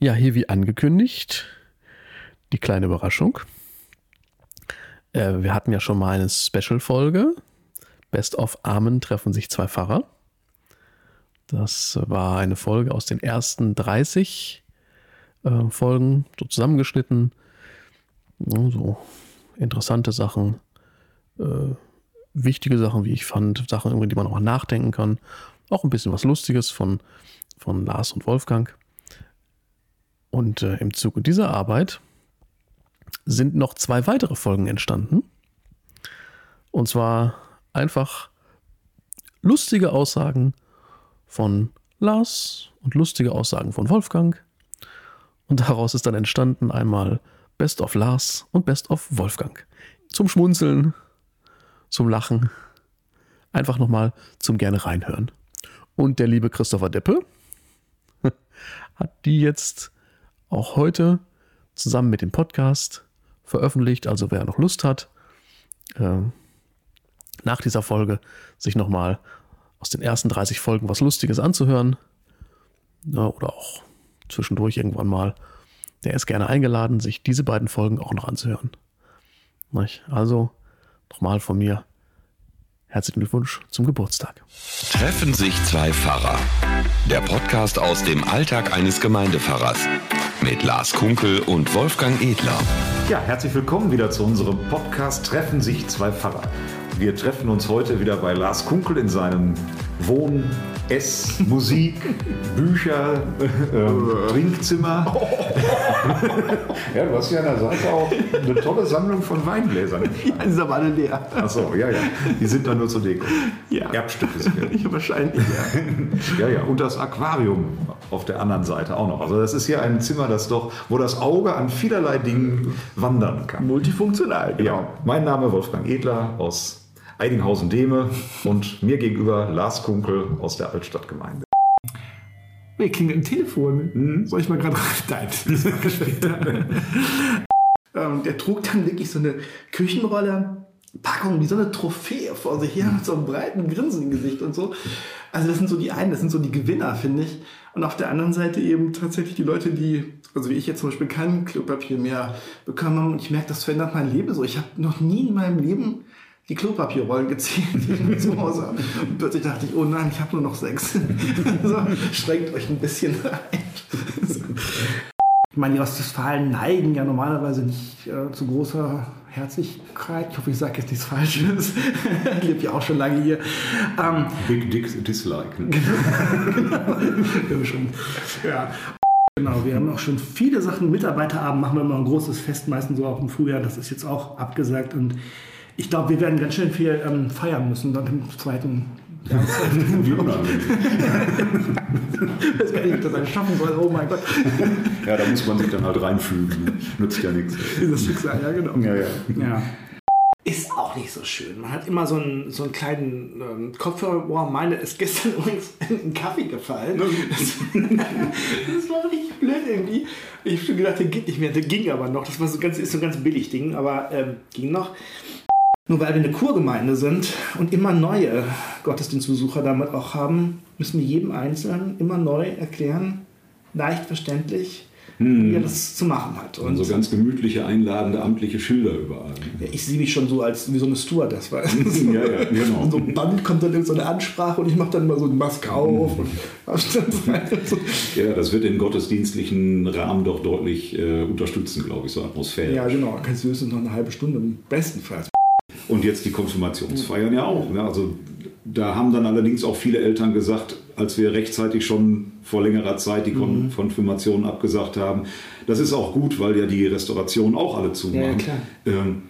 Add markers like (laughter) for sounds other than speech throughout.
Ja, hier wie angekündigt, die kleine Überraschung. Äh, wir hatten ja schon mal eine Special-Folge. Best of Amen treffen sich zwei Pfarrer. Das war eine Folge aus den ersten 30 äh, Folgen, so zusammengeschnitten. Ja, so interessante Sachen, äh, wichtige Sachen, wie ich fand, Sachen, über die man auch nachdenken kann. Auch ein bisschen was Lustiges von, von Lars und Wolfgang. Und äh, im Zuge dieser Arbeit sind noch zwei weitere Folgen entstanden. Und zwar einfach lustige Aussagen von Lars und lustige Aussagen von Wolfgang. Und daraus ist dann entstanden einmal Best of Lars und Best of Wolfgang. Zum Schmunzeln, zum Lachen, einfach nochmal zum gerne reinhören. Und der liebe Christopher Deppe (laughs) hat die jetzt auch heute zusammen mit dem Podcast veröffentlicht. Also wer noch Lust hat, äh, nach dieser Folge sich nochmal aus den ersten 30 Folgen was Lustiges anzuhören ja, oder auch zwischendurch irgendwann mal, der ist gerne eingeladen, sich diese beiden Folgen auch noch anzuhören. Also nochmal von mir herzlichen Glückwunsch zum Geburtstag. Treffen sich zwei Pfarrer. Der Podcast aus dem Alltag eines Gemeindepfarrers mit Lars Kunkel und Wolfgang Edler. Ja, herzlich willkommen wieder zu unserem Podcast Treffen sich zwei Pfarrer. Wir treffen uns heute wieder bei Lars Kunkel in seinem Wohn-, Ess-, Musik-, Bücher-, äh, Trinkzimmer. (laughs) ja, du hast ja an der Seite auch eine tolle Sammlung von Weingläsern. (laughs) Ja, die sind aber alle leer. Achso, ja, ja. Die sind da nur zur Deko. Ja. Erbstücke sind ja. Wahrscheinlich, ja. (laughs) ja, ja. Und das Aquarium auf der anderen Seite auch noch. Also das ist hier ein Zimmer, das doch, wo das Auge an vielerlei Dingen wandern kann. Multifunktional, genau. Ja, mein Name Wolfgang Edler aus Eidinghausen-Dehme und mir gegenüber Lars Kunkel aus der Altstadtgemeinde. Nee, klingelt ein Telefon. Mhm. Soll ich mal gerade rein? (laughs) Ähm, der trug dann wirklich so eine Küchenrolle. Packung wie so eine Trophäe vor sich her mit so einem breiten Grinsen im Gesicht und so. Also das sind so die einen, das sind so die Gewinner, finde ich. Und auf der anderen Seite eben tatsächlich die Leute, die, also wie ich jetzt zum Beispiel kein Klopapier mehr bekommen haben. Und ich merke, das verändert mein Leben so. Ich habe noch nie in meinem Leben die Klopapierrollen gezählt, die ich zu Hause habe. Und plötzlich dachte ich, oh nein, ich habe nur noch sechs. (laughs) so, schränkt euch ein bisschen ein. (laughs) Ich meine, die Ostwestfalen neigen ja normalerweise nicht äh, zu großer Herzlichkeit. Ich hoffe, ich sage jetzt nichts Falsches. (laughs) ich lebe ja auch schon lange hier. Ähm, Big Dick Dislike. genau. genau. schon, ja. Genau, wir haben auch schon viele Sachen. Mitarbeiterabend machen wir immer ein großes Fest, meistens so auch im Frühjahr. Das ist jetzt auch abgesagt und ich glaube, wir werden ganz schön viel ähm, feiern müssen dann im zweiten ja, Wie unangenehm. das werde ich das dann schaffen soll. Oh mein Gott. Ja, da muss man sich dann halt reinfügen. Nutzt ja nichts. Dieses Schicksal, ja, genau. Ja, ja. ja. Ist auch nicht so schön. Man hat immer so einen, so einen kleinen ähm, Kopfhörer. Boah, meine ist gestern (laughs) übrigens in einen Kaffee gefallen. Das, (laughs) das war richtig blöd irgendwie. Ich habe schon gedacht, der geht nicht mehr. Der ging aber noch. Das war so ganz, ist so ein ganz billig Ding, aber ähm, ging noch. Nur weil wir eine Kurgemeinde sind und immer neue Gottesdienstbesucher damit auch haben, müssen wir jedem Einzelnen immer neu erklären, leicht verständlich, hm. wie er das zu machen hat. Und, und so ganz gemütliche, einladende, amtliche Schilder überall. Ja, ich sehe mich schon so als wie so eine Stewardess. Weißt du? (laughs) ja, ja, (laughs) genau. Und so ein Band kommt dann in so eine Ansprache und ich mache dann mal so eine Maske auf. Und ja, das wird den gottesdienstlichen Rahmen doch deutlich äh, unterstützen, glaube ich, so Atmosphäre. Ja, genau. Kannst du höchstens noch eine halbe Stunde bestenfalls. Und jetzt die Konfirmationsfeiern ja auch. Ne? Also da haben dann allerdings auch viele Eltern gesagt, als wir rechtzeitig schon vor längerer Zeit die Kon mhm. Konfirmation abgesagt haben, das ist auch gut, weil ja die Restauration auch alle zumachen. Ja, ähm,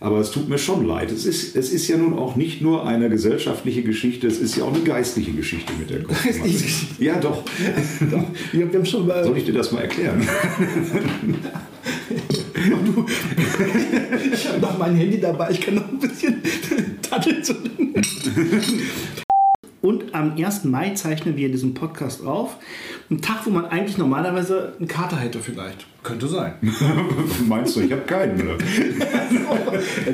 aber es tut mir schon leid. Es ist, es ist ja nun auch nicht nur eine gesellschaftliche Geschichte, es ist ja auch eine geistliche Geschichte mit der Konfirmation. ja, doch. (laughs) doch. Wir haben schon mal Soll ich dir das mal erklären? (laughs) Du, (laughs) ich habe noch mein Handy dabei, ich kann noch ein bisschen (laughs) Tattel zu. Und am 1. Mai zeichnen wir diesen Podcast auf. Ein Tag, wo man eigentlich normalerweise einen Kater hätte vielleicht. Könnte sein. (laughs) Meinst du, ich habe keinen? Oder?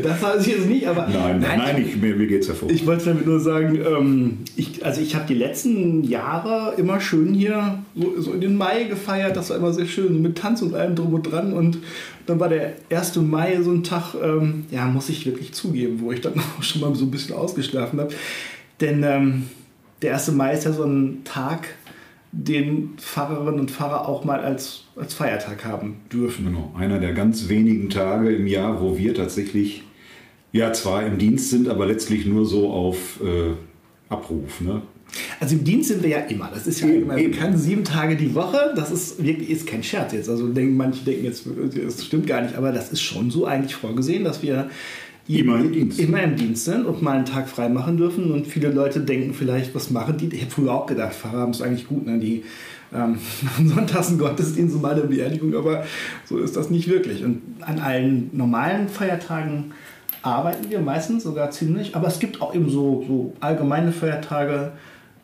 das weiß ich jetzt nicht, aber... Nein, nein, nein ich, mir, mir geht es hervor. Ich wollte damit nur sagen, ähm, ich, also ich habe die letzten Jahre immer schön hier so, so in den Mai gefeiert. Das war immer sehr schön, mit Tanz und allem drum und dran. Und dann war der 1. Mai so ein Tag, ähm, ja, muss ich wirklich zugeben, wo ich dann (laughs) auch schon mal so ein bisschen ausgeschlafen habe. Denn ähm, der 1. Mai ist ja so ein Tag, den Pfarrerinnen und Pfarrer auch mal als, als Feiertag haben dürfen. Genau, einer der ganz wenigen Tage im Jahr, wo wir tatsächlich ja zwar im Dienst sind, aber letztlich nur so auf äh, Abruf. Ne? Also im Dienst sind wir ja immer. Das ist ja Eben, immer eben. bekannt, sieben Tage die Woche. Das ist wirklich ist kein Scherz jetzt. Also denken, manche denken jetzt, das stimmt gar nicht, aber das ist schon so eigentlich vorgesehen, dass wir Immer im Dienst. immer im Dienst sind und mal einen Tag frei machen dürfen. Und viele Leute denken vielleicht, was machen die? Ich habe früher auch gedacht, Pfarrer haben es eigentlich gut, ne? die ähm, (laughs) machen sonntags einen Gottesdienst und mal eine Beerdigung, aber so ist das nicht wirklich. Und an allen normalen Feiertagen arbeiten wir meistens sogar ziemlich, aber es gibt auch eben so, so allgemeine Feiertage,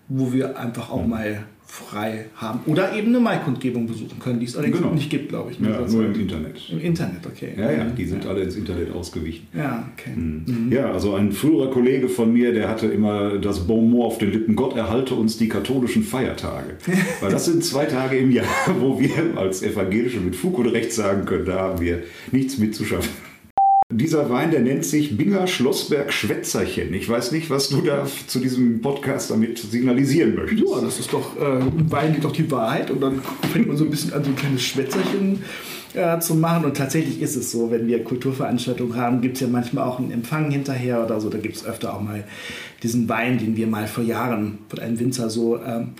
wo wir einfach auch mal frei haben oder eben eine Maikundgebung besuchen können, die es allerdings Genau. nicht gibt, glaube ich. Ja, Das- nur im Internet. Im Internet, okay. Ja, ja, die sind alle ins Internet ausgewichen. Ja, okay. Ja, also ein früherer Kollege von mir, der hatte immer das Bon mot auf den Lippen, Gott erhalte uns die katholischen Feiertage. (laughs) Weil das sind zwei Tage im Jahr, wo wir als Evangelische mit Fug und Recht sagen können, da haben wir nichts mit zu schaffen. Dieser Wein, der nennt sich Binger Schlossberg Schwätzerchen. Ich weiß nicht, was du da zu diesem Podcast damit signalisieren möchtest. Ja, das ist doch, äh, Wein liegt doch die Wahrheit und dann fängt man so ein bisschen an, so ein kleines Schwätzerchen äh, zu machen. Und tatsächlich ist es so, wenn wir Kulturveranstaltungen haben, gibt es ja manchmal auch einen Empfang hinterher oder so. Da gibt es öfter auch mal diesen Wein, den wir mal vor Jahren von einem Winzer so ähm,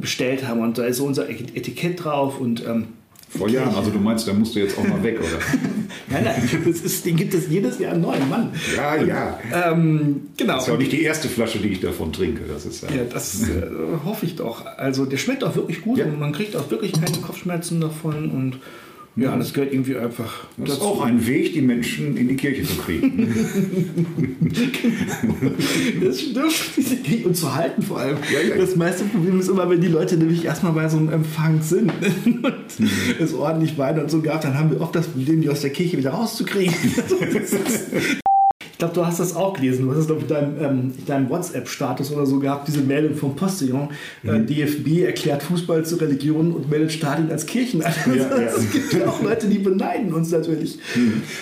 bestellt haben. Und da ist so unser Etikett drauf und ähm, Vor Jahren, also du meinst, da musst du jetzt auch mal weg, oder? (laughs) nein, nein, das ist, den gibt es jedes Jahr einen neuen Mann. Ja, ja. Ähm, genau. Das ist ja auch nicht die erste Flasche, die ich davon trinke. Das ist ja. Ja, das äh, hoffe ich doch. Also der schmeckt auch wirklich gut Ja. und man kriegt auch wirklich keine Kopfschmerzen davon und ja, das gehört irgendwie einfach Das ist auch ein Weg, die Menschen in die Kirche zu kriegen. (laughs) Das stimmt. Und zu halten vor allem. Ja, ja. Das meiste Problem ist immer, wenn die Leute nämlich erstmal bei so einem Empfang sind (laughs) und Mhm. es ordentlich Wein und so gab, dann haben wir oft das Problem, die aus der Kirche wieder rauszukriegen. (laughs) Ich glaube, du hast das auch gelesen. Du hast es, glaube ich, in deinem, ähm, in deinem WhatsApp-Status oder so gehabt, diese Meldung vom Postillon. Mhm. Äh, DFB erklärt Fußball zur Religion und meldet Stadien als Kirchen an. Also, Ja, (laughs) ja. Es gibt ja auch Leute, die beneiden uns natürlich.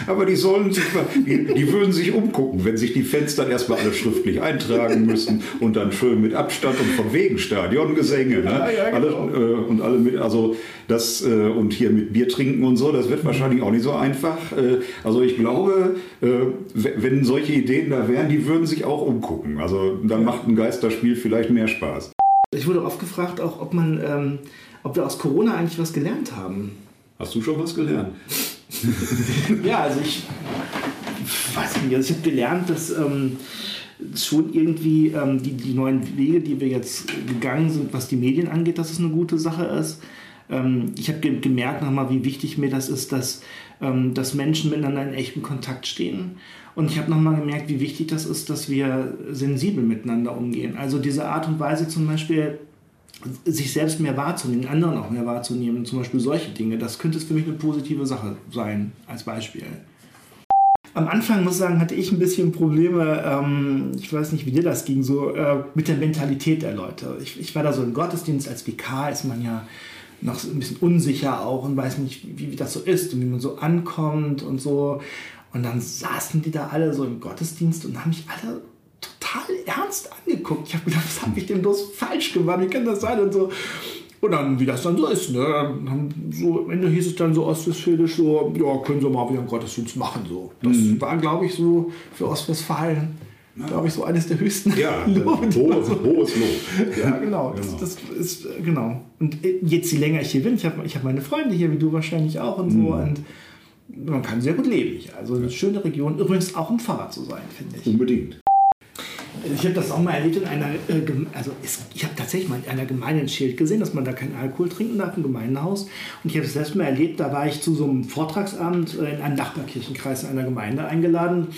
Aber die sollen sich mal, die, die würden sich umgucken, wenn sich die Fans dann erstmal alle schriftlich eintragen müssen und dann schön mit Abstand und von wegen Stadiongesänge. Ne? Ja, ja, genau. alle, äh, und alle mit, also das äh, und hier mit Bier trinken und so, das wird wahrscheinlich auch nicht so einfach. Äh, also ich glaube, äh, wenn solche Ideen da wären, die würden sich auch umgucken. Also dann macht ein Geisterspiel vielleicht mehr Spaß. Ich wurde oft gefragt, auch, ob man, ähm, ob wir aus Corona eigentlich was gelernt haben. Hast du schon was gelernt? (laughs) Ja, also ich weiß nicht, also ich habe gelernt, dass ähm, schon irgendwie ähm, die, die neuen Wege, die wir jetzt gegangen sind, was die Medien angeht, dass es eine gute Sache ist. Ähm, ich habe ge gemerkt nochmal, wie wichtig mir das ist, dass, ähm, dass Menschen miteinander in echtem Kontakt stehen. Und ich habe nochmal gemerkt, wie wichtig das ist, dass wir sensibel miteinander umgehen. Also diese Art und Weise zum Beispiel, sich selbst mehr wahrzunehmen, anderen auch mehr wahrzunehmen, zum Beispiel solche Dinge, das könnte für mich eine positive Sache sein, als Beispiel. Am Anfang muss ich sagen, hatte ich ein bisschen Probleme, ähm, ich weiß nicht, wie dir das ging, so äh, mit der Mentalität der Leute. Ich, ich war da so im Gottesdienst, als Vikar ist man ja noch so ein bisschen unsicher auch und weiß nicht, wie, wie das so ist und wie man so ankommt und so. Und dann saßen die da alle so im Gottesdienst und haben mich alle total ernst angeguckt. Ich habe gedacht, was habe ich denn bloß falsch gemacht? Wie kann das sein? Und so. Und dann, wie das dann so ist, ne? Dann so, am Ende hieß es dann so ostwestfälisch so, ja, können Sie mal wieder einen Gottesdienst machen. So. Das war, glaube ich, so für Ostwestfalen, glaube ich, so eines der höchsten Ja, (laughs) man hohes, so hohes Lob. (laughs) ja, genau. Das, das ist, äh, genau. Und äh, jetzt, je länger ich hier bin, ich habe ich hab meine Freunde hier, wie du wahrscheinlich auch und so. Und man kann sehr gut leben hier. Also eine schöne Region. Übrigens auch um Fahrrad zu sein, finde ich. Unbedingt. Ich habe das auch mal erlebt in einer, äh, also ich habe tatsächlich mal in einer Gemeinde ein Schild gesehen, dass man da keinen Alkohol trinken darf im Gemeindehaus. Und ich habe das letzte Mal erlebt, da war ich zu so einem Vortragsabend äh, in einem Nachbarkirchenkreis in einer Gemeinde eingeladen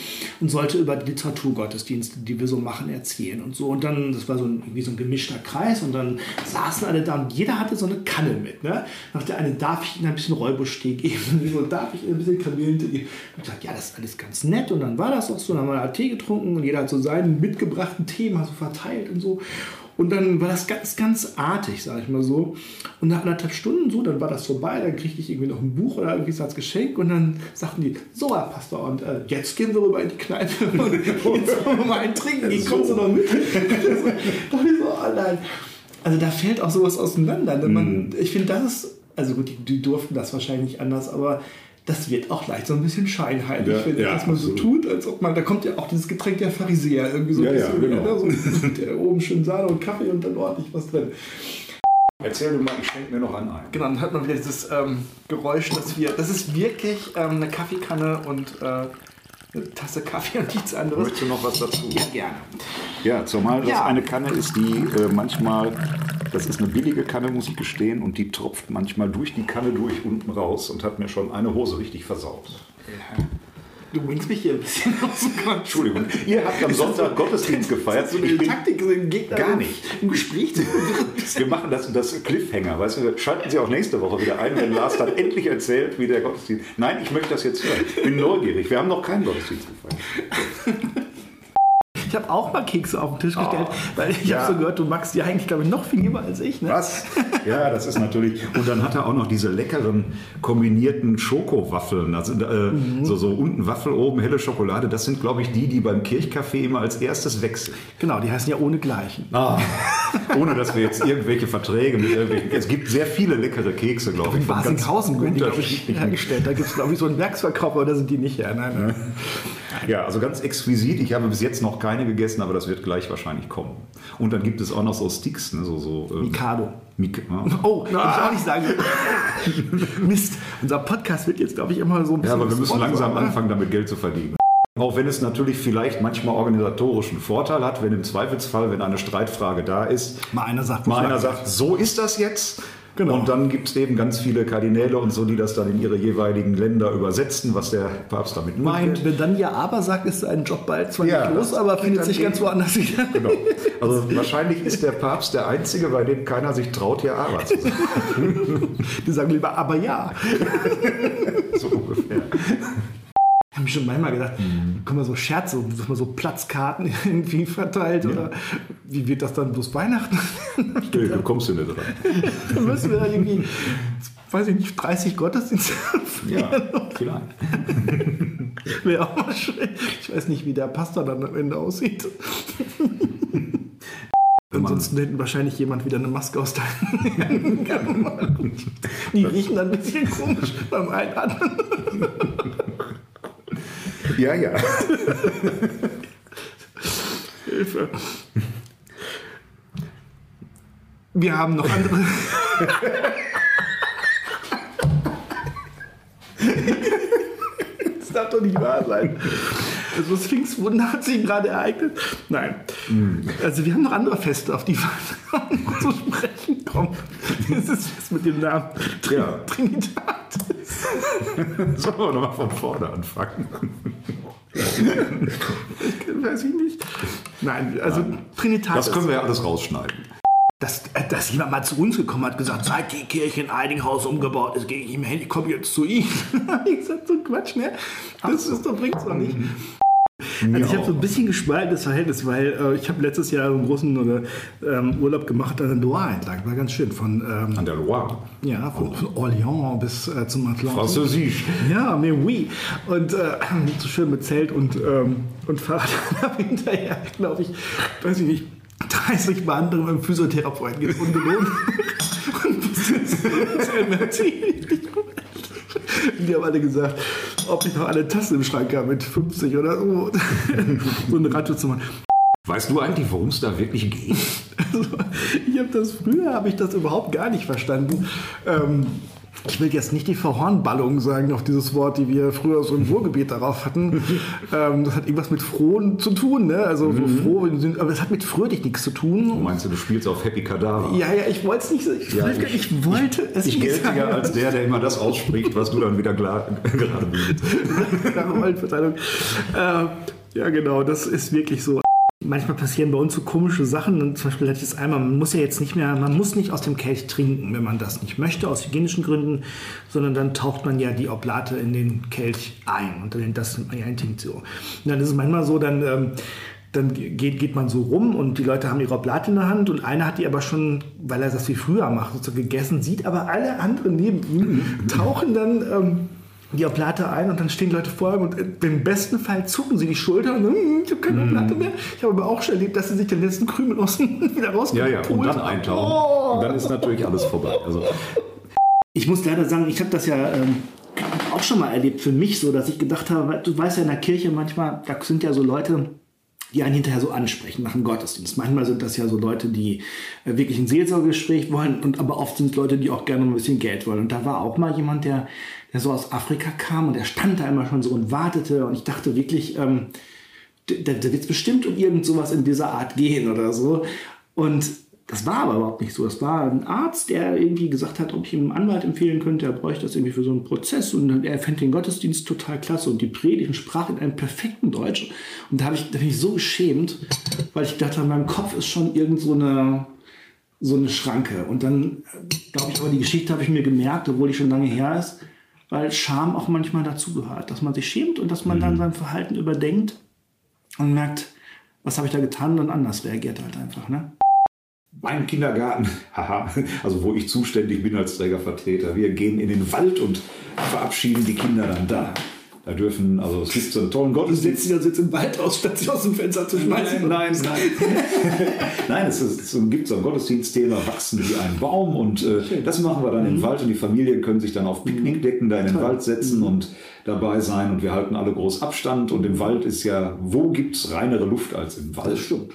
und sollte über die Literaturgottesdienste, die wir so machen, erzählen und so. Und dann, das war so ein, irgendwie so ein gemischter Kreis und dann saßen alle da und jeder hatte so eine Kanne mit. Ne? Nach der eine, darf ich Ihnen ein bisschen Räubusch-Tee geben? (laughs) So, darf ich Ihnen ein bisschen Kamillentee geben? Ich gesagt, ja, das ist alles ganz nett. Und dann war das auch so, dann haben wir Tee getrunken und jeder hat so seinen mitgebrachten Tee mal so verteilt und so. Und dann war das ganz, ganz artig, sag ich mal so. Und nach anderthalb Stunden so, dann war das vorbei, dann kriegte ich irgendwie noch ein Buch oder irgendwie so als Geschenk und dann sagten die, so Herr Pastor, und äh, jetzt gehen wir rüber in die Kneipe (laughs) und jetzt wollen wir mal einen trinken, gehen, kommst du noch mit? (laughs) da ich so, oh nein. Also da fällt auch sowas auseinander. Denn man, Ich finde, das ist, also gut, die, die durften das wahrscheinlich nicht anders, aber das wird auch leicht so ein bisschen scheinheilig, Ja, wenn ja, dass man so tut, als ob man, da kommt ja auch dieses Getränk der Pharisäer irgendwie so Ja, ein ja, bisschen, genau. ne, so, der oben schön Sahne und Kaffee und dann ordentlich was drin. Erzähl du mal, ich schenke mir noch einen ein. Genau, dann hat man wieder dieses ähm, Geräusch, dass wir, das ist wirklich ähm, eine Kaffeekanne und äh, eine Tasse Kaffee und nichts anderes. Möchtest du noch was dazu? Ja, gerne. Ja, zumal das Ja. eine Kanne ist, die äh, manchmal, das ist eine billige Kanne, muss ich gestehen, und die tropft manchmal durch die Kanne durch unten raus und hat mir schon eine Hose richtig versaut. Du winkst mich hier ein bisschen (laughs) aus dem Kopf. Entschuldigung, ihr habt am Sonntag Gottesdienst gefeiert. So eine Taktik, so Gegner Gar nicht. im Gespräch zu (laughs) Wir machen das, das Cliffhanger, weißt du, schalten Sie auch nächste Woche wieder ein, wenn Lars dann endlich erzählt, wie der Gottesdienst. Nein, ich möchte das jetzt hören. Ich bin neugierig. Wir haben noch keinen Gottesdienst gefeiert. (laughs) Ich habe auch mal Kekse auf den Tisch gestellt, weil ich Ja. habe so gehört, du magst die eigentlich, glaube ich, noch viel lieber als ich. Ne? Was? Ja, das ist natürlich. Und dann hat er auch noch diese leckeren kombinierten Schokowaffeln. Also äh, so, so unten Waffel, oben helle Schokolade. Das sind, glaube ich, die, die beim Kirchcafé immer als erstes wechseln. Genau, die heißen ja ohne Gleichen. Ah. (laughs) Ohne dass wir jetzt irgendwelche Verträge mit irgendwelchen. Es gibt sehr viele leckere Kekse, glaube ich. In Basinghausen werden die, glaube ich, hergestellt. Da gibt es, glaube ich, so einen Werksverkauf, aber da sind die nicht her. Nein, nein. Ja, also ganz exquisit. Ich habe bis jetzt noch keine gegessen, aber das wird gleich wahrscheinlich kommen. Und dann gibt es auch noch so Sticks, ne, so so. ähm, Mikado. Mik ja. Oh, kann ich auch nicht sagen. Mist, unser Podcast wird jetzt, glaube ich, immer so ein Ja, bisschen. aber wir müssen langsam anfangen, damit Geld zu verdienen. Auch wenn es natürlich vielleicht manchmal organisatorischen Vorteil hat, wenn im Zweifelsfall, wenn eine Streitfrage da ist, Mal einer sagt, mal einer sagt, so ist das jetzt. Genau. Und dann gibt es eben ganz viele Kardinäle und so, die das dann in ihre jeweiligen Länder übersetzen, was der Papst damit meint. Wenn, wenn dann ja aber sagt, ist sein Job bald zwar Ja, nicht los, aber findet sich ganz woanders wieder. Genau. (laughs) Also wahrscheinlich ist der Papst der Einzige, bei dem keiner sich traut, ja aber zu sagen. Die sagen lieber, aber ja. (laughs) Ich schon manchmal gedacht, Mhm. können wir so Scherze, dass man so Platzkarten (laughs) irgendwie verteilt oder wie wird das dann bloß Weihnachten? (laughs) Nee, du kommst du nicht dran. Dann müssen wir dann irgendwie, weiß ich nicht, 30 Gottesdienste (laughs) Ja, vielleicht. Wäre auch mal schön. Ich weiß nicht, wie der Pastor dann am Ende aussieht. Ansonsten hätten wahrscheinlich jemand wieder eine Maske aus gemacht. Die riechen dann ein bisschen komisch beim Einatmen. Ja, ja. Hilfe. Wir haben noch andere. Das darf doch nicht wahr sein. Also das Pfingstwunder hat sich gerade ereignet. Nein. Also wir haben noch andere Feste, auf die wir (laughs) zu sprechen kommen. Dieses Fest mit dem Namen Trin Ja. Trinitatis. (laughs) Sollen wir nochmal von vorne anfangen? (laughs) Weiß ich nicht. Nein, also Trinitatis. Das können wir ja alles rausschneiden. dass, äh, dass jemand mal zu uns gekommen hat, gesagt, seit die Kirche in Eidinghaus umgebaut ist, gehe ich ihm hin, ich komme jetzt zu ihm. (laughs) ich gesagt, so Quatsch, ne? Das ist doch, bringt's doch nicht. Also ich habe so ein bisschen gespaltenes Verhältnis, weil äh, ich habe letztes Jahr einen großen oder, ähm, Urlaub gemacht an der Loire entlang. War ganz schön. Von, ähm, An der Loire. ja, von, von Orléans bis äh, zum Atlantik. Französisch. Ja, mais oui. Und äh, so schön mit Zelt und, ähm, und Fahrrad (laughs) hinterher, glaube ich, weiß ich nicht, 30 Behandlungen beim Physiotherapeuten jetzt ungelogen. (laughs) und wir ziemlich gut. (laughs) Die haben alle gesagt, ob ich noch eine Tasse im Schrank habe mit 50 oder so. (laughs) so eine Ratte zu machen. Weißt du eigentlich, worum es da wirklich geht? (laughs) Also, ich habe das früher habe ich das überhaupt gar nicht verstanden. Ähm, ich will jetzt nicht die Verhornballung sagen auf dieses Wort, die wir früher so im (laughs) Ruhrgebiet darauf hatten. ähm, das hat irgendwas mit Frohen zu tun, ne? Also so Mhm. froh, aber es hat mit fröhlich nichts zu tun. Meinst du, du spielst auf Happy Kadaver? Ja, ja, ich wollte es nicht. Ich, Ja, wollte- ich, wollte es Ich nicht gelte ja als der, der immer das ausspricht, was du dann wieder klar, gerade bildest. (laughs) Klare Rollenverteilung. Äh, ja, genau, das ist wirklich so. Manchmal passieren bei uns so komische Sachen. Und zum Beispiel das einmal, man muss ja jetzt nicht mehr, man muss nicht aus dem Kelch trinken, wenn man das nicht möchte, aus hygienischen Gründen, sondern dann taucht man ja die Oblate in den Kelch ein und dann nennt das ja ein Tinktur. Und dann ist es manchmal so, dann, ähm, dann geht, geht man so rum und die Leute haben ihre Oblate in der Hand und einer hat die aber schon, weil er das wie früher macht, sozusagen gegessen, sieht aber alle anderen neben ihm, (laughs) tauchen dann ähm, die Oblate ein und dann stehen Leute vor ihm und im besten Fall zucken sie die Schulter und sagen, "Hm, ich habe keine Oblate mehr. Ich habe aber auch schon erlebt, dass sie sich den letzten Krümel aus dem (laughs) wieder Ja, rausgeholt ja, und dann eintauchen. Und dann ist natürlich alles vorbei. Also, Ich muss leider sagen, ich habe das ja ähm, auch schon mal erlebt für mich so, dass ich gedacht habe, du weißt ja in der Kirche manchmal, da sind ja so Leute, die einen hinterher so ansprechen nach dem Gottesdienst. Manchmal sind das ja so Leute, die äh, wirklich ein Seelsorgegespräch wollen und aber oft sind es Leute, die auch gerne ein bisschen Geld wollen. Und da war auch mal jemand, der, der so aus Afrika kam und der stand da immer schon so und wartete und ich dachte wirklich, ähm, da, da wird es bestimmt um irgend sowas in dieser Art gehen oder so. Und das war aber überhaupt nicht so. Es war ein Arzt, der irgendwie gesagt hat, ob ich ihm einen Anwalt empfehlen könnte. Er bräuchte das irgendwie für so einen Prozess und er fände den Gottesdienst total klasse und die Predigt und sprach in einem perfekten Deutsch. Und da, habe ich, da bin ich so geschämt, weil ich dachte, in meinem Kopf ist schon irgend so eine, so eine Schranke. Und dann, glaube ich, aber die Geschichte habe ich mir gemerkt, obwohl die schon lange her ist, weil Scham auch manchmal dazugehört, dass man sich schämt und dass man dann sein Verhalten überdenkt und merkt, was habe ich da getan und dann anders reagiert halt einfach. Ne? Mein Kindergarten, (laughs) haha, also wo ich zuständig bin als Trägervertreter, wir gehen in den Wald und verabschieden die Kinder dann da. Da dürfen, also es gibt so einen tollen Du Gottesdienst. setzt dich jetzt im Wald aus, statt sie aus dem Fenster zu schmeißen. Nein, nein, nein. (laughs) nein, es, ist, es gibt so ein Gottesdienstthema, wachsen wie ein Baum und äh, das machen wir dann im Wald und die Familien können sich dann auf Picknickdecken da in den Wald setzen und dabei sein und wir halten alle groß Abstand und im Wald ist ja, wo gibt es reinere Luft als im Wald? Das stimmt.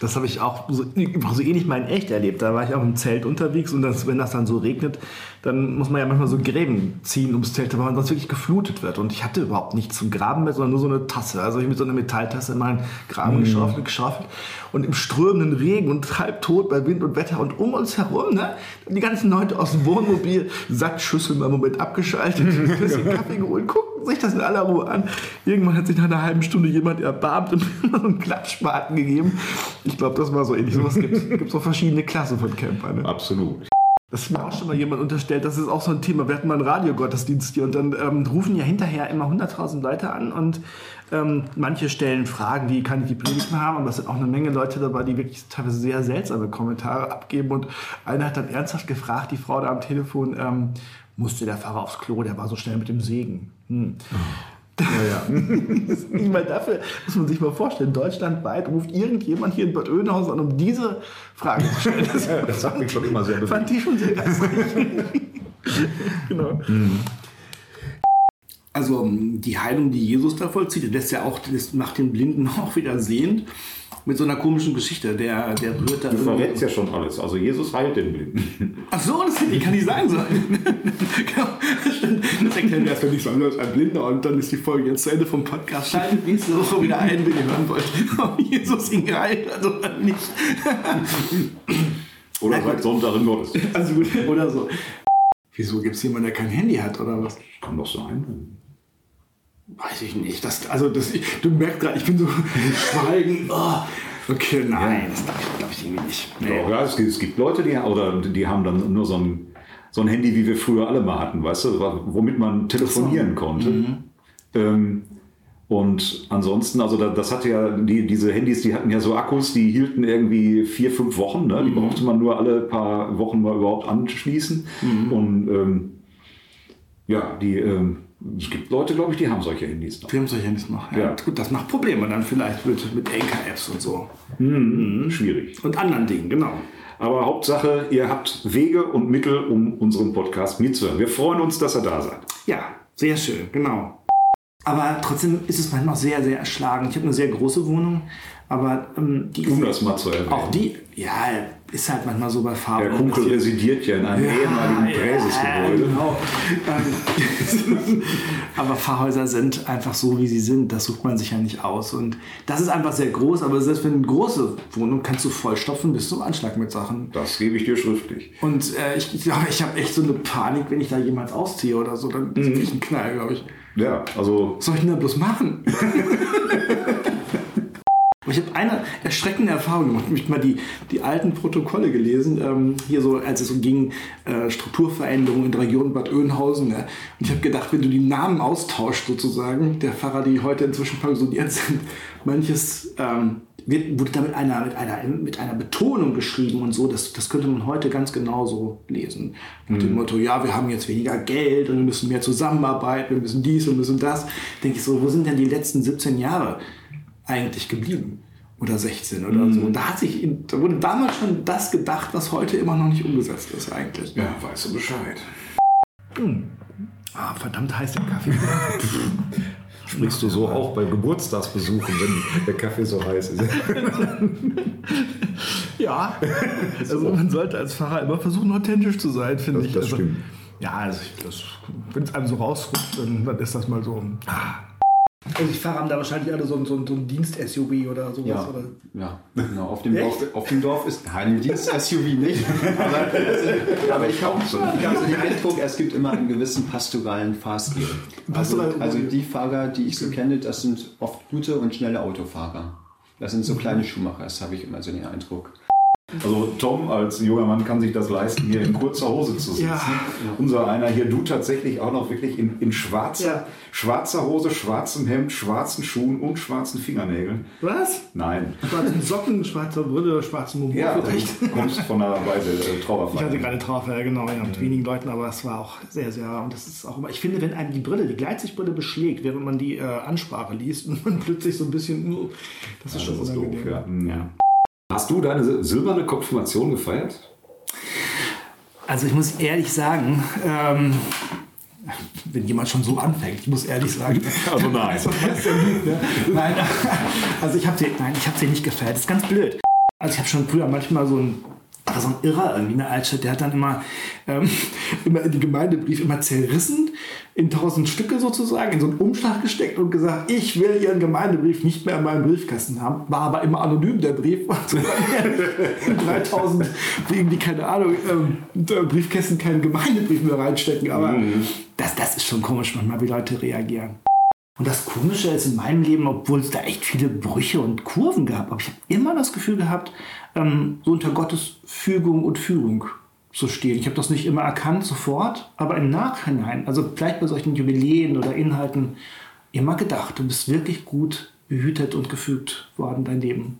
Das habe ich auch so, (laughs) so ähnlich mal in echt erlebt. Da war ich auch im Zelt unterwegs und das, wenn das dann so regnet, dann muss man ja manchmal so Gräben ziehen ums Zelt, weil man sonst wirklich geflutet wird. Und ich hatte überhaupt nichts zum Graben mehr, sondern nur so eine Tasse. Also ich mit so einer Metalltasse in meinen Graben geschaufelt, geschaufelt. Und im strömenden Regen und halb tot bei Wind und Wetter und um uns herum, ne, die ganzen Leute aus dem Wohnmobil, Sackschüssel mal im Moment abgeschaltet, (laughs) ein bisschen Kaffee geholt, gucken sich das in aller Ruhe an. Irgendwann hat sich nach einer halben Stunde jemand erbarmt und (laughs) mir so einen Klatschspaten gegeben. Ich glaube, das war so ähnlich. Sowas gibt es so verschiedene Klassen von Campern. Ne? Absolut. Das ist mir auch schon mal jemand unterstellt. Das ist auch so ein Thema. Wir hatten mal einen Radiogottesdienst hier und dann ähm, rufen ja hinterher immer 100.000 Leute an und ähm, manche stellen Fragen, wie kann ich die Predigt mehr haben, aber es sind auch eine Menge Leute dabei, die wirklich teilweise sehr seltsame Kommentare abgeben und einer hat dann ernsthaft gefragt, die Frau da am Telefon, ähm, musste der Pfarrer aufs Klo, der war so schnell mit dem Segen. Hm. (laughs) Ich meine, dafür muss man sich mal vorstellen, deutschlandweit ruft irgendjemand hier in Bad Oeynhausen an, um diese Frage zu stellen. (laughs) Das Das hat mich schon immer sehr bewegt. fand ich schon sehr geistreich. (laughs) genau. Also ähm, die Heilung, die Jesus da vollzieht, lässt ja auch, das macht den Blinden auch wieder sehend. Mit so einer komischen Geschichte. Der, der berührt da Du verrätst ja schon alles. Also Jesus heilt den Blinden. (laughs) Ach so, das hätte ich kann nicht sein sollen. (laughs) genau, das stimmt. Das erklären wir erstmal nicht so als ein Blinder und dann ist die Folge jetzt zu Ende vom Podcast. Schaltet nächste Woche wieder ein, wenn ihr hören wollt, (laughs) ob Jesus ihn geheilt hat oder nicht. Oder seit Sonntag im Gottesdienst. Also gut, oder so. Wieso gibt es jemanden, der kein Handy hat oder was? Kann doch sein. Weiß ich nicht. Das, also das, du merkst gerade, ich bin so schweigen. (laughs) Oh. Okay, nein, das glaube ich, glaub ich irgendwie nicht. Nee. Ja, es, gibt, es gibt Leute, die, oder die haben dann nur so ein, so ein Handy, wie wir früher alle mal hatten, weißt du, womit man telefonieren konnte. Ähm, und ansonsten, also da, das hatte ja, die, diese Handys, die hatten ja so Akkus, die hielten irgendwie vier, fünf Wochen. Ne? Die brauchte man nur alle paar Wochen mal überhaupt anschließen. Und ähm, ja, die, ähm, es gibt Leute, glaube ich, die haben solche Handys noch. Wir haben solche Handys noch. Ja. Ja. Gut, das macht Probleme dann vielleicht mit, mit Anchor-Apps und so. Schwierig. Und anderen Dingen, genau. Aber Hauptsache, ihr habt Wege und Mittel, um unseren Podcast mitzuhören. Wir freuen uns, dass ihr da seid. Ja, sehr schön, genau. Aber trotzdem ist es manchmal sehr, sehr erschlagend. Ich habe eine sehr große Wohnung Aber ähm, die Um das mal zu erwähnen. auch die, ja, ist halt manchmal so bei Farben. Der Kunkel residiert ja in einem ehemaligen Präsesgebäude. Genau. Ähm, (laughs) aber Pfarrhäuser sind einfach so, wie sie sind. Das sucht man sich ja nicht aus. Und das ist einfach sehr groß. Aber selbst wenn eine große Wohnung kannst du vollstopfen bis zum Anschlag mit Sachen. Das gebe ich dir schriftlich. Und äh, ich, ja, ich habe echt so eine Panik, wenn ich da jemals ausziehe oder so. Dann krieg ich einen Knall, glaube ich. Ja, also Was soll ich denn da bloß machen? (laughs) Ich habe eine erschreckende Erfahrung gemacht. Ich habe mal die, die alten Protokolle gelesen, ähm, hier so, als es ging, äh, Strukturveränderungen in der Region Bad Oeynhausen. Ne? Und ich habe gedacht, wenn du die Namen austauscht sozusagen, der Pfarrer, die heute inzwischen pensioniert sind, manches ähm, wird, wurde da mit einer, mit, einer, mit einer Betonung geschrieben und so, das, das könnte man heute ganz genauso lesen. Nach dem Motto, ja, wir haben jetzt weniger Geld und wir müssen mehr zusammenarbeiten, wir müssen dies und müssen das. Denke ich so, wo sind denn die letzten 17 Jahre eigentlich geblieben? Oder 16 oder so. Und da hat sich, da wurde damals schon das gedacht, was heute immer noch nicht umgesetzt ist eigentlich. ja, weißt du Bescheid. Ah, verdammt heiß der Kaffee. (laughs) Sprichst du so auch bei Geburtstagsbesuchen, wenn der Kaffee so heiß ist? (laughs) Ja, (laughs) also man sollte als Pfarrer immer versuchen, authentisch zu sein, finde ich. das also, stimmt. Ja, also wenn es einem so rausrutscht, dann, dann ist das mal so. Ah. Also die Fahrer haben da wahrscheinlich alle so ein, so ein, so ein Dienst-SUV oder sowas. Ja, Oder? ja, genau. Auf dem? Dorf, auf dem Dorf ist kein Dienst-SUV nicht. Aber, (laughs) aber ich habe so, ich hab so den Eindruck, es gibt immer einen gewissen pastoralen Fahrstil. Also, also die Fahrer, die ich so kenne, das sind oft gute und schnelle Autofahrer. Das sind so kleine Schuhmacher, das habe ich immer so den Eindruck. Also Tom als junger Mann kann sich das leisten, hier in kurzer Hose zu sitzen. Ja. Unser einer hier, du tatsächlich auch noch wirklich in, in schwarzer, Ja. schwarzer Hose, schwarzem Hemd, schwarzen Schuhen und schwarzen Fingernägeln. Was? Nein. Schwarzen Socken, schwarze Brille, schwarzen Mumbo Ja, vielleicht. du (laughs) kommst von der Weise äh, Ich Trauerfeier. hatte gerade Trauerfeier, genau, ja, mit wenigen Leuten, aber es war auch sehr, sehr, und das ist auch immer, ich finde, wenn einem die Brille, die Gleitsichtbrille beschlägt, während man die äh, Ansprache liest (laughs) und man plötzlich so ein bisschen, uh, das ist schon Das ist doof, unangenehm. ja. Hast du deine sil- silberne Konfirmation gefeiert? Also ich muss ehrlich sagen, ähm, wenn jemand schon so anfängt, ich muss ehrlich sagen. (laughs) Also nein. (laughs) Lieb, ne? Nein, (laughs) also ich habe sie, nein, ich habe sie nicht gefeiert. Das ist ganz blöd. Also ich habe schon früher manchmal so ein so ein Irrer irgendwie in der Altstadt, der hat dann immer, ähm, immer in die Gemeindebrief immer zerrissen, in tausend Stücke sozusagen, in so einen Umschlag gesteckt und gesagt, ich will Ihren Gemeindebrief nicht mehr in meinem Briefkasten haben. War aber immer anonym, der Brief. (laughs) Also (laughs) in 3000 irgendwie, keine Ahnung, ähm, Briefkästen keinen Gemeindebrief mehr reinstecken. Aber das, das ist schon komisch manchmal, wie Leute reagieren. Und das Komische ist in meinem Leben, obwohl es da echt viele Brüche und Kurven gab, aber ich habe immer das Gefühl gehabt, ähm, so unter Gottes Fügung und Führung zu stehen. Ich habe das nicht immer erkannt sofort, aber im Nachhinein, also vielleicht bei solchen Jubiläen oder Inhalten, immer gedacht, du bist wirklich gut behütet und gefügt worden, dein Leben.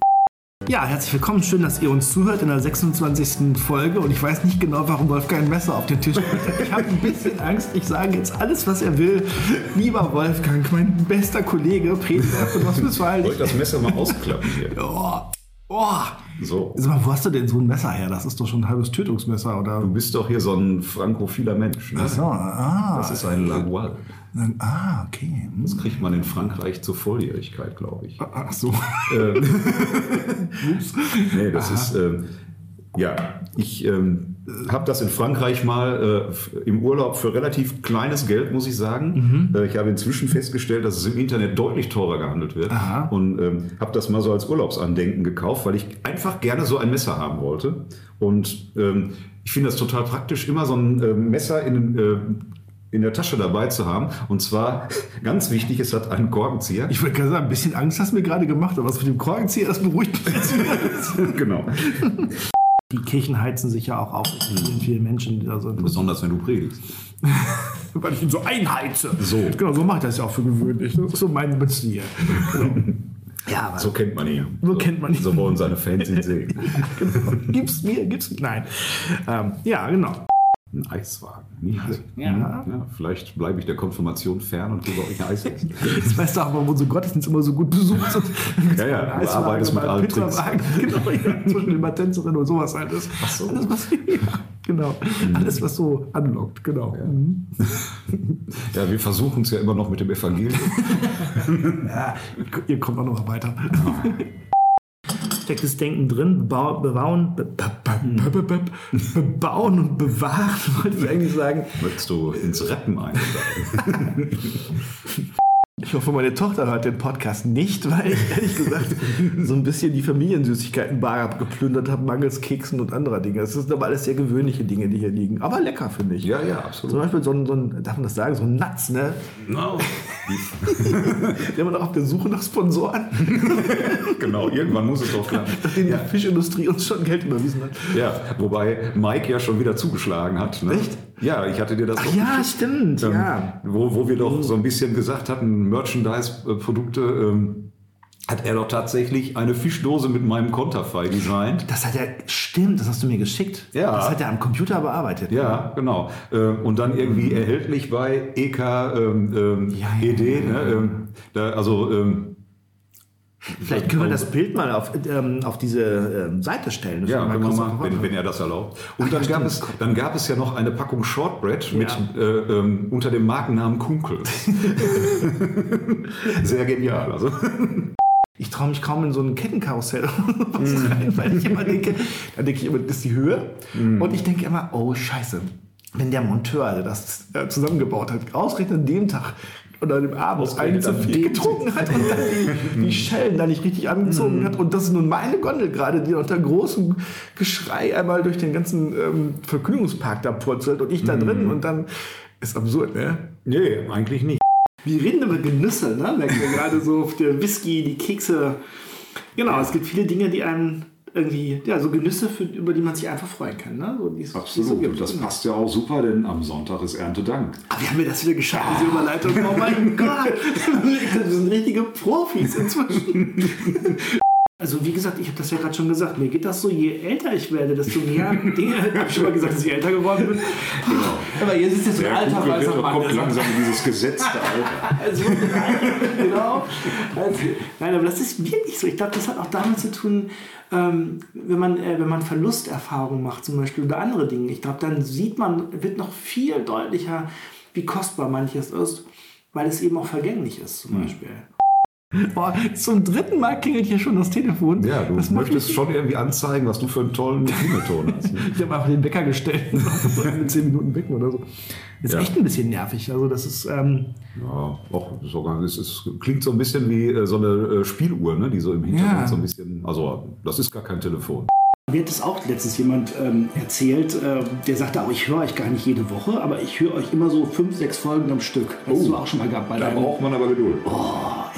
Ja, herzlich willkommen. Schön, dass ihr uns zuhört in der 26. Folge. Und ich weiß nicht genau, warum Wolfgang ein Messer auf den Tisch legt. Ich habe ein bisschen Angst. Ich sage jetzt alles, was er will. Lieber Wolfgang, mein bester Kollege, Prediger von Ostwestfalen. Ich das Messer mal ausklappen hier? Oh, oh. So. Sag mal, wo hast du denn so ein Messer her? Das ist doch schon ein halbes Tötungsmesser, oder? Du bist doch hier so ein frankophiler Mensch. Ne? So, ah. Das ist ein Lagual. Ah, okay. Hm. Das kriegt man in Frankreich zur Volljährigkeit, glaube ich. Ach so. (laughs) Nee, das ist, ähm, ja, ich ähm, habe das in Frankreich mal äh, im Urlaub für relativ kleines Geld, muss ich sagen. Äh, ich habe inzwischen festgestellt, dass es im Internet deutlich teurer gehandelt wird. Aha. Und ähm, habe das mal so als Urlaubsandenken gekauft, weil ich einfach gerne so ein Messer haben wollte. Und ähm, ich finde das total praktisch, immer so ein äh, Messer in, äh, in der Tasche dabei zu haben. Und zwar, (laughs) ganz wichtig, es hat einen Korkenzieher. Ich wollte gerade sagen, ein bisschen Angst hast du mir gerade gemacht, aber was mit dem Korkenzieher, das beruhigt mich (laughs) genau. (laughs) Die Kirchen heizen sich ja auch auf. Es sind viele Menschen, die da sind. Besonders wenn du predigst. (laughs) Weil ich ihn so einheize. So. Genau, so mache ich das ja auch für gewöhnlich. Das ist so mein Stil. Genau. (laughs) Ja, So kennt man ihn. So kennt man ihn. So wollen seine Fans ihn sehen. (laughs) gib's mir, gib's Nein. Ähm, ja, genau. Ein Eiswagen. Nicht? Ja. ja. Vielleicht bleibe ich der Konfirmation fern und gebe euch ein Eis essen. (laughs) Jetzt weißt du auch, warum unsere Gottesdienste immer so gut besucht sind. Ja, ja, du Eiswagen, arbeitest mit allen Pizzawagen, (laughs) Genau, ja, zwischen den Tänzerinnen und sowas halt ist. Ach so. Alles, was, (laughs) ja, genau. Alles, was so anlockt, genau. Mhm. Ja, wir versuchen es ja immer noch mit dem Evangelium. Ja, ihr kommt auch noch mal weiter. steckt das Denken drin. Bebau, bebauen, be, be, be, be, be, bebauen und bewahren, (laughs) wollte ich eigentlich sagen. Möchtest du ins Rappen einsteigen? (laughs) Ich hoffe, meine Tochter hört den Podcast nicht, weil ich ehrlich gesagt so ein bisschen die Familiensüßigkeiten-Bar abgeplündert habe, mangels Keksen und anderer Dinge. Das sind aber alles sehr gewöhnliche Dinge, die hier liegen. Aber lecker, finde ich. ja, ja, Zum absolut. Beispiel so ein, so ein, darf man das sagen, so ein Nuts, ne? No. (laughs) Der man auch auf der Suche nach Sponsoren, (laughs) genau, irgendwann muss es doch klappen. nachdem die Fischindustrie uns schon Geld überwiesen hat. Ja, wobei Mike ja schon wieder zugeschlagen hat. Ne? Echt? Ja, ich hatte dir das Ach doch ja, stimmt, Ähm, ja. Wo, wo wir doch so ein bisschen gesagt hatten, Merchandise-Produkte, ähm, hat er doch tatsächlich eine Fischdose mit meinem Konterfei designt. Das hat er, stimmt, das hast du mir geschickt. Ja. Das hat er am Computer bearbeitet. Ja, genau. Äh, Und dann irgendwie erhältlich bei EK ähm, ähm, Ja, ja, ED. Ne? Ähm, da, also ähm, Vielleicht können wir das Bild mal auf, ähm, auf diese ähm, Seite stellen. Das Ja, können wir mal, wenn, wenn er das erlaubt. Und Ach, dann, ja, gab es, dann gab es ja noch eine Packung Shortbread mit, Ja. äh, ähm, unter dem Markennamen Kunkel. (laughs) (laughs) Sehr genial. Also. Ich traue mich kaum in so ein Kettenkarussell (laughs) Mhm. rein, weil ich immer denke, da denke ich immer, das ist die Höhe. Und ich denke immer, oh Scheiße, wenn der Monteur, der das äh, zusammengebaut hat, ausgerechnet an dem Tag oder an dem Abend einen zu viel getrunken hat und dann die, die (laughs) Schellen da nicht richtig angezogen hat. Und das ist nun meine Gondel gerade, die unter großem Geschrei einmal durch den ganzen ähm, Vergnügungspark da purzelt und ich da drin und dann ist absurd, ne? Nee, eigentlich nicht. Wir reden über Genüsse, ne? Merken wir gerade so auf der Whisky, die Kekse. Genau, es gibt viele Dinge, die einem irgendwie, ja, so Genüsse, für, über die man sich einfach freuen kann. Ne? So, die es- die es so Absolut. gibt. Das passt ja auch super, denn am Sonntag ist Erntedank. Ah, wir haben ja das wieder geschafft, diese Überleitung. Oh mein (laughs) Gott, wir sind richtige Profis inzwischen. Also wie gesagt, ich habe das ja gerade schon gesagt, mir geht das so, je älter ich werde, desto mehr (laughs) Dinge, habe ich schon mal gesagt, dass ich älter geworden bin. (laughs) Aber jetzt ist das so ein alter weißer Mann. kommt langsam in dieses gesetzte Alter. (laughs) Also, genau. Also, nein, aber das ist wirklich so. Ich glaube, das hat auch damit zu tun, ähm, wenn, man, äh, wenn man Verlusterfahrungen macht zum Beispiel oder andere Dinge. Ich glaube, dann sieht man, wird noch viel deutlicher, wie kostbar manches ist, weil es eben auch vergänglich ist zum Beispiel. Boah, zum dritten Mal klingelt hier schon das Telefon. Ja, du das möchtest schon irgendwie anzeigen, was du für einen tollen Klingelton hast. ne? (laughs) Ich habe einfach den Wecker gestellt. (laughs) in 10 Minuten wecken oder so. Ist Ja. echt ein bisschen nervig. Also, das ist. Ähm, Ja, auch sogar, es, es klingt so ein bisschen wie äh, so eine äh, Spieluhr, ne, die so im Hintergrund Ja. so ein bisschen. Also, das ist gar kein Telefon. Mir hat das auch letztens jemand ähm, erzählt, äh, der sagte auch, ich höre euch gar nicht jede Woche, aber ich höre euch immer so fünf, sechs Folgen am Stück. Hast du auch schon mal gehabt bei Da braucht man aber Geduld. Oh,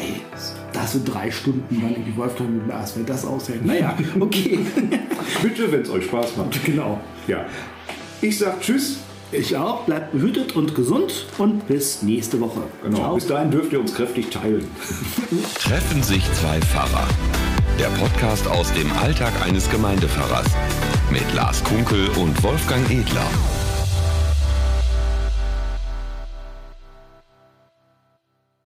ey, da hast du drei Stunden dann irgendwie Wolfgang mit Lars, wenn das aushält. Naja, (laughs) okay. Bitte, wenn es euch Spaß macht. genau. Ja. Ich sag Tschüss. Ich auch. Bleibt behütet und gesund und bis nächste Woche. Genau. Ciao. Bis dahin dürft ihr uns kräftig teilen. (laughs) Treffen sich zwei Pfarrer. Der Podcast aus dem Alltag eines Gemeindepfarrers. Mit Lars Kunkel und Wolfgang Edler.